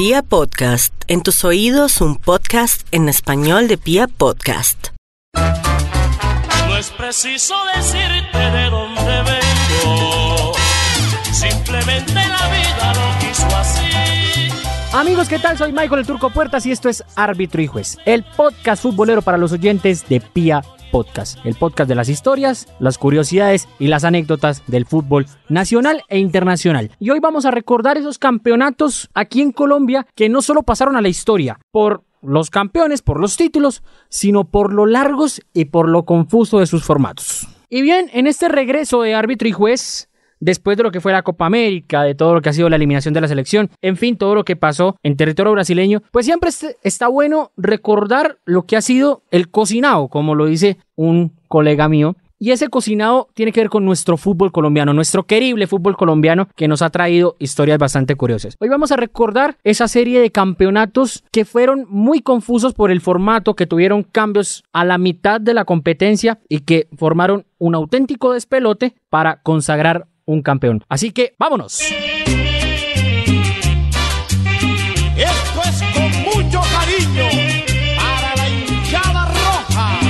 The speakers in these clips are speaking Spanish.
Pia Podcast, en tus oídos un podcast en español de Pia Podcast. No es preciso decirte de dónde vengo, simplemente la vida lo quiso así. Amigos, ¿qué tal? Soy Michael el Turco Puertas y esto es Árbitro y Juez, el podcast futbolero para los oyentes de Pia Podcast, el podcast de las historias, las curiosidades y las anécdotas del fútbol nacional e internacional. Y hoy vamos a recordar esos campeonatos aquí en Colombia que no solo pasaron a la historia por los campeones, por los títulos, sino por lo largos y por lo confuso de sus formatos. Y bien, en este regreso de árbitro y juez, después de lo que fue la Copa América, de todo lo que ha sido la eliminación de la selección, en fin, todo lo que pasó en territorio brasileño, pues siempre está bueno recordar lo que ha sido el cocinado, como lo dice un colega mío. Y ese cocinado tiene que ver con nuestro fútbol colombiano, nuestro querible fútbol colombiano que nos ha traído historias bastante curiosas. Hoy vamos a recordar esa serie de campeonatos que fueron muy confusos por el formato, que tuvieron cambios a la mitad de la competencia y que formaron un auténtico despelote para consagrar un campeón. Así que vámonos. Esto es con mucho cariño para la hinchada roja.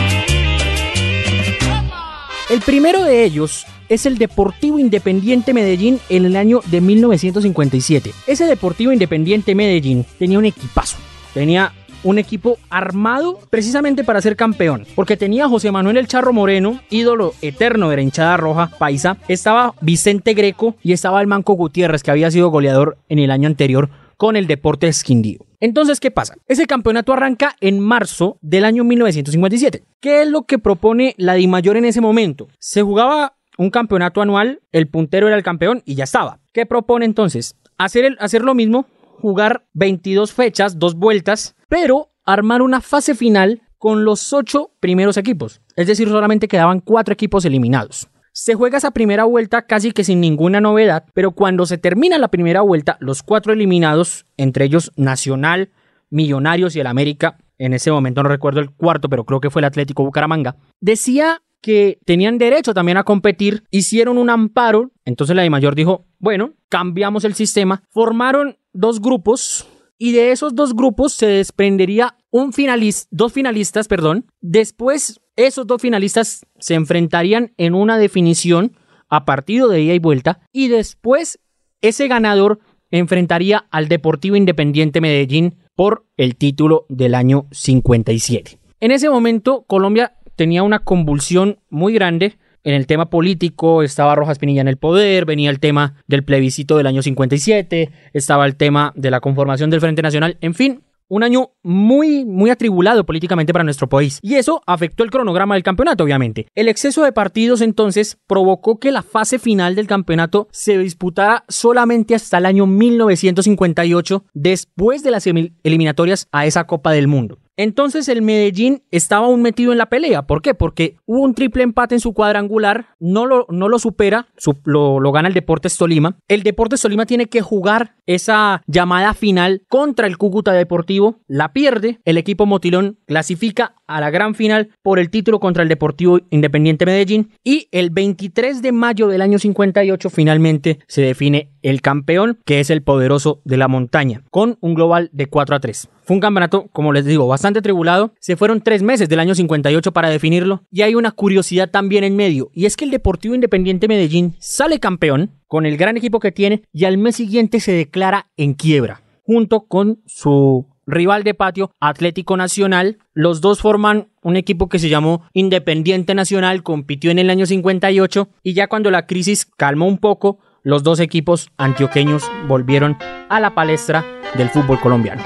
El primero de ellos es el Deportivo Independiente Medellín en el año de 1957. Ese Deportivo Independiente Medellín tenía un equipazo. Tenía un equipo armado precisamente para ser campeón, porque tenía José Manuel El Charro Moreno, ídolo eterno de la hinchada roja paisa, estaba Vicente Greco y estaba el Manco Gutiérrez, que había sido goleador en el año anterior con el Deportes Quindío. Entonces, ¿qué pasa? Ese campeonato arranca en marzo del año 1957. ¿Qué es lo que propone la DIMAYOR en ese momento? Se jugaba un campeonato anual, el puntero era el campeón y ya estaba. ¿Qué propone entonces? Hacer, el, hacer lo mismo, jugar 22 fechas, dos vueltas, pero armar una fase final con los ocho primeros equipos. Es decir, solamente quedaban cuatro equipos eliminados. Se juega esa primera vuelta casi que sin ninguna novedad, pero cuando se termina la primera vuelta, los cuatro eliminados, entre ellos Nacional, Millonarios y el América, en ese momento no recuerdo el cuarto, pero creo que fue el Atlético Bucaramanga, decía que tenían derecho también a competir, hicieron un amparo, entonces la de mayor dijo, bueno, cambiamos el sistema, formaron dos grupos y de esos dos grupos se desprendería un finalista, dos finalistas, perdón. Después esos dos finalistas se enfrentarían en una definición a partido de ida y vuelta y después ese ganador enfrentaría al Deportivo Independiente Medellín por el título del año 57. En ese momento Colombia tenía una convulsión muy grande en el tema político, estaba Rojas Pinilla en el poder, venía el tema del plebiscito del año 57, estaba el tema de la conformación del Frente Nacional, en fin, un año muy, muy atribulado políticamente para nuestro país. Y eso afectó el cronograma del campeonato, obviamente. El exceso de partidos entonces provocó que la fase final del campeonato se disputara solamente hasta el año 1958, después de las eliminatorias a esa Copa del Mundo. Entonces el Medellín estaba aún metido en la pelea. ¿Por qué? Porque hubo un triple empate en su cuadrangular, no lo, no lo supera, lo, lo, gana el Deportes Tolima. El Deportes Tolima tiene que jugar esa llamada final contra el Cúcuta Deportivo, la pierde, el equipo Motilón clasifica a la gran final por el título contra el Deportivo Independiente Medellín y el 23 de mayo del año 58 finalmente se define el campeón, que es el poderoso de la montaña, con un global de 4 a 3. Fue un campeonato, como les digo, bastante tribulado. Se fueron tres meses del año 58 para definirlo. Y hay una curiosidad también en medio. Y es que el Deportivo Independiente Medellín sale campeón con el gran equipo que tiene y al mes siguiente se declara en quiebra. Junto con su rival de patio, Atlético Nacional. Los dos forman un equipo que se llamó Independiente Nacional, compitió en el año 58 y ya cuando la crisis calmó un poco, los dos equipos antioqueños volvieron a la palestra del fútbol colombiano.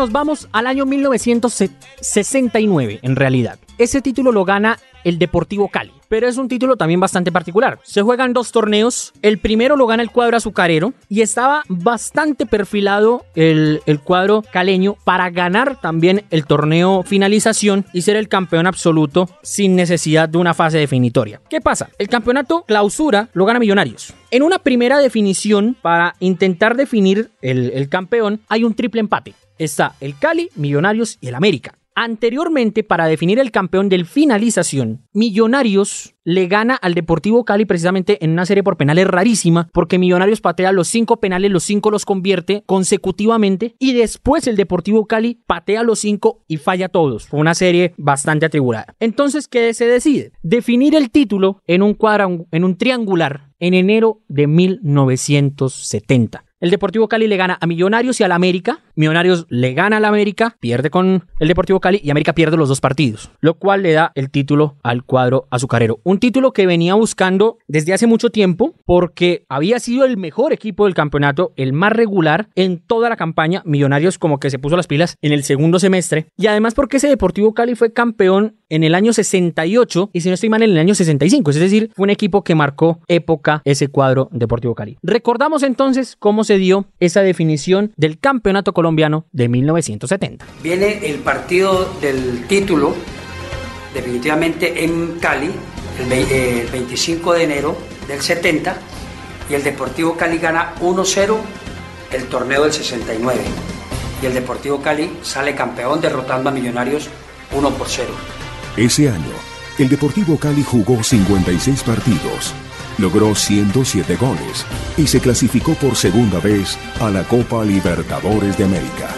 Nos vamos al año 1969, en realidad. Ese título lo gana el Deportivo Cali. pero es un título también bastante particular. Se juegan dos torneos, el primero lo gana el cuadro azucarero y estaba bastante perfilado el, el cuadro caleño para ganar también el torneo finalización y ser el campeón absoluto sin necesidad de una fase definitoria. ¿Qué pasa? El campeonato clausura lo gana Millonarios. En una primera definición, para intentar definir el, el campeón, hay un triple empate. Está el Cali, Millonarios y el América. Anteriormente, para definir el campeón del finalización, Millonarios le gana al Deportivo Cali precisamente en una serie por penales rarísima, porque Millonarios patea los cinco penales, los cinco los convierte consecutivamente, y después el Deportivo Cali patea los cinco y falla todos. Fue una serie bastante atribulada. Entonces, ¿qué se decide? Definir el título en un, en un triangular en enero de 1970. El Deportivo Cali le gana a Millonarios y al América. Millonarios le gana al América, pierde con el Deportivo Cali y América pierde los dos partidos, lo cual le da el título al cuadro azucarero. Un título que venía buscando desde hace mucho tiempo porque había sido el mejor equipo del campeonato, el más regular en toda la campaña. Millonarios como que se puso las pilas en el segundo semestre y además porque ese Deportivo Cali fue campeón en el año 68 y si no estoy mal en el año 65, es decir, fue un equipo que marcó época ese cuadro Deportivo Cali. Recordamos entonces cómo se dio esa definición del campeonato colombiano de 1970. Viene el partido del título, definitivamente en Cali, el, vei- eh, el 25 de enero del 70, y el Deportivo Cali gana 1-0 el torneo del 69. Y el Deportivo Cali sale campeón derrotando a Millonarios 1 por 0. Ese año, el Deportivo Cali jugó 56 partidos, logró 107 goles y se clasificó por segunda vez a la Copa Libertadores de América.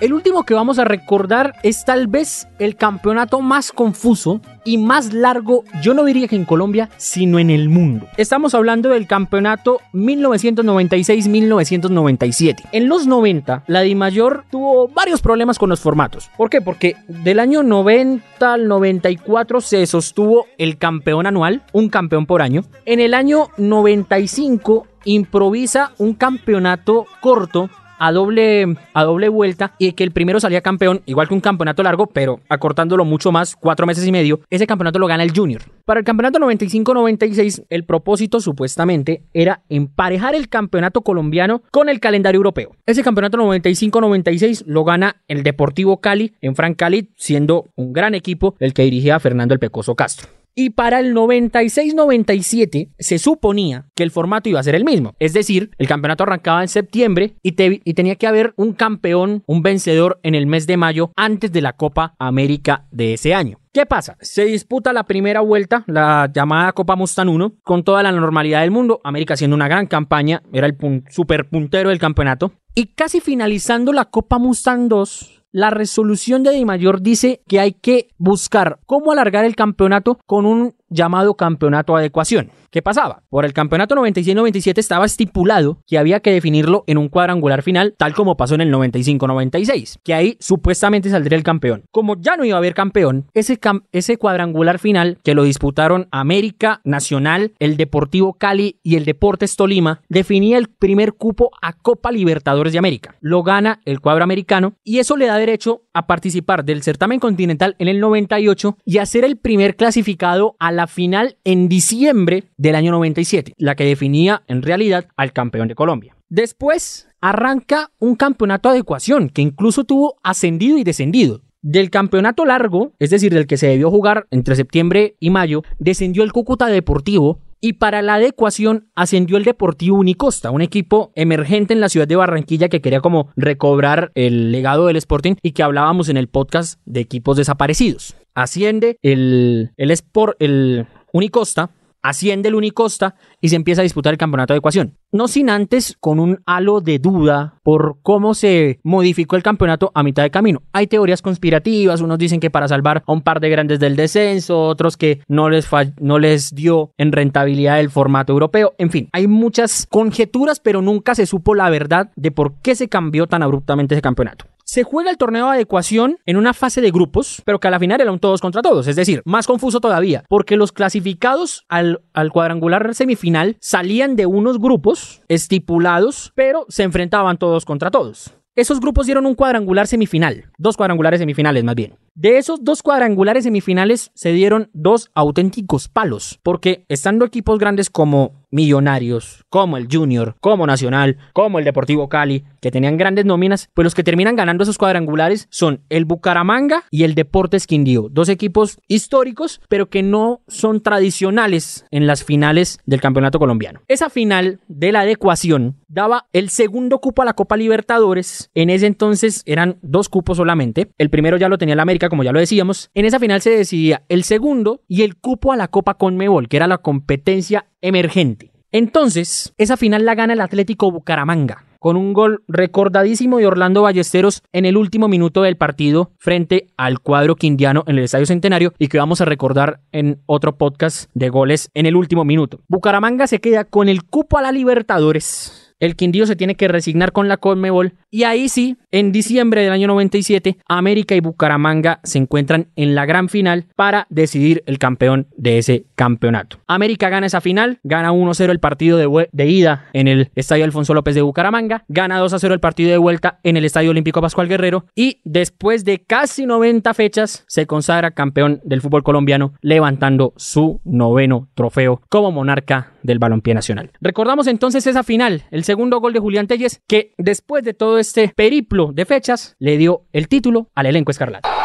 El último que vamos a recordar es tal vez el campeonato más confuso y más largo, yo no diría que en Colombia, sino en el mundo. Estamos hablando del campeonato 1996-1997. En los 90, la DIMAYOR tuvo varios problemas con los formatos. ¿Por qué? Porque del año 90 al 94 se sostuvo el campeón anual, un campeón por año. En el año 95 improvisa un campeonato corto a doble, a doble vuelta y que el primero salía campeón, igual que un campeonato largo, pero acortándolo mucho más, cuatro meses y medio, ese campeonato lo gana el Junior. Para el campeonato 95-96, el propósito supuestamente era emparejar el campeonato colombiano con el calendario europeo. Ese campeonato 95-96 lo gana el Deportivo Cali en Fran Cali, siendo un gran equipo el que dirigía Fernando el Pecoso Castro. Y para el 96-97 se suponía que el formato iba a ser el mismo. Es decir, el campeonato arrancaba en septiembre y, te- y tenía que haber un campeón, un vencedor en el mes de mayo antes de la Copa América de ese año. ¿Qué pasa? Se disputa la primera vuelta, la llamada Copa Mustang 1, con toda la normalidad del mundo. América haciendo una gran campaña, era el pun- super puntero del campeonato. Y casi finalizando la Copa Mustang 2, la resolución de Di Mayor dice que hay que buscar cómo alargar el campeonato con un llamado campeonato adecuación. ¿Qué pasaba? Por el campeonato 96-97 estaba estipulado que había que definirlo en un cuadrangular final, tal como pasó en el 95-96, que ahí supuestamente saldría el campeón. Como ya no iba a haber campeón, ese, cam- ese cuadrangular final que lo disputaron América, Nacional, el Deportivo Cali y el Deportes Tolima, definía el primer cupo a Copa Libertadores de América. Lo gana el cuadro americano y eso le da derecho a participar del certamen continental en el 98 y a ser el primer clasificado a la final en diciembre del año 97, la que definía en realidad al campeón de Colombia. Después arranca un campeonato de adecuación que incluso tuvo ascendido y descendido. Del campeonato largo, es decir, del que se debió jugar entre septiembre y mayo, descendió el Cúcuta Deportivo y para la adecuación ascendió el Deportivo Unicosta, un equipo emergente en la ciudad de Barranquilla que quería como recobrar el legado del Sporting y que hablábamos en el podcast de equipos desaparecidos. Asciende el, el Sport, el Unicosta, asciende el Unicosta y se empieza a disputar el campeonato de ecuación. No sin antes con un halo de duda por cómo se modificó el campeonato a mitad de camino. Hay teorías conspirativas, unos dicen que para salvar a un par de grandes del descenso, otros que no les, no les dio en rentabilidad el formato europeo. En fin, hay muchas conjeturas, pero nunca se supo la verdad de por qué se cambió tan abruptamente ese campeonato. Se juega el torneo de adecuación en una fase de grupos, pero que a la final eran todos contra todos. Es decir, más confuso todavía, porque los clasificados al, al cuadrangular semifinal salían de unos grupos estipulados, pero se enfrentaban todos contra todos. Esos grupos dieron un cuadrangular semifinal, dos cuadrangulares semifinales más bien. De esos dos cuadrangulares semifinales se dieron dos auténticos palos, porque estando equipos grandes como Millonarios, como el Junior, como Nacional, como el Deportivo Cali, que tenían grandes nóminas, pues los que terminan ganando esos cuadrangulares son el Bucaramanga y el Deportes Quindío, dos equipos históricos, pero que no son tradicionales en las finales del campeonato colombiano. Esa final de la adecuación daba el segundo cupo a la Copa Libertadores, en ese entonces eran dos cupos solamente, el primero ya lo tenía el América, como ya lo decíamos, en esa final se decidía el segundo y el cupo a la Copa Conmebol, que era la competencia emergente. Entonces, esa final la gana el Atlético Bucaramanga con un gol recordadísimo de Orlando Ballesteros en el último minuto del partido frente al cuadro quindiano en el Estadio Centenario y que vamos a recordar en otro podcast de goles en el último minuto. Bucaramanga se queda con el cupo a la Libertadores el Quindío se tiene que resignar con la Conmebol y ahí sí, en diciembre del año 97, América y Bucaramanga se encuentran en la gran final para decidir el campeón de ese campeonato. América gana esa final, gana 1-0 el partido de, de, ida en el Estadio Alfonso López de Bucaramanga, gana 2-0 el partido de vuelta en el Estadio Olímpico Pascual Guerrero y después de casi 90 fechas se consagra campeón del fútbol colombiano levantando su noveno trofeo como monarca del balompié nacional. Recordamos entonces esa final, el segundo gol de Julián Telles, que después de todo este periplo de fechas le dio el título al elenco escarlata.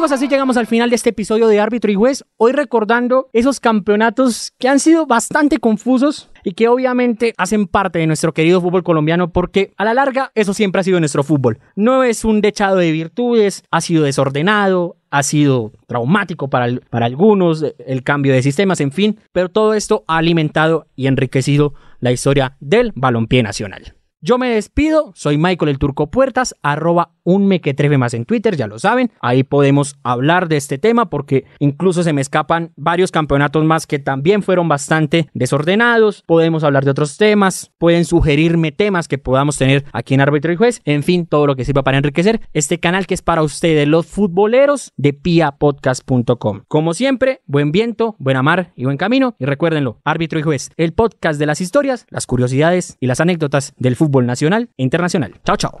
Así llegamos al final de este episodio de Árbitro y Juez. Hoy recordando esos campeonatos que han sido bastante confusos y que obviamente hacen parte de nuestro querido fútbol colombiano porque a la larga eso siempre ha sido nuestro fútbol. No es un dechado de virtudes, ha sido desordenado, ha sido traumático para, para algunos, el cambio de sistemas, en fin, pero todo esto ha alimentado y enriquecido la historia del balompié nacional. Yo me despido, soy Michael el Turco Puertas, arroba un mequetrefe más en Twitter, ya lo saben, ahí podemos hablar de este tema porque incluso se me escapan varios campeonatos más que también fueron bastante desordenados, podemos hablar de otros temas, pueden sugerirme temas que podamos tener aquí en Árbitro y Juez, en fin, todo lo que sirva para enriquecer este canal que es para ustedes, los futboleros de piapodcast.com. Como siempre, buen viento, buena mar y buen camino y recuérdenlo, Árbitro y Juez, el podcast de las historias, las curiosidades y las anécdotas del fútbol nacional e internacional. Chao, chao.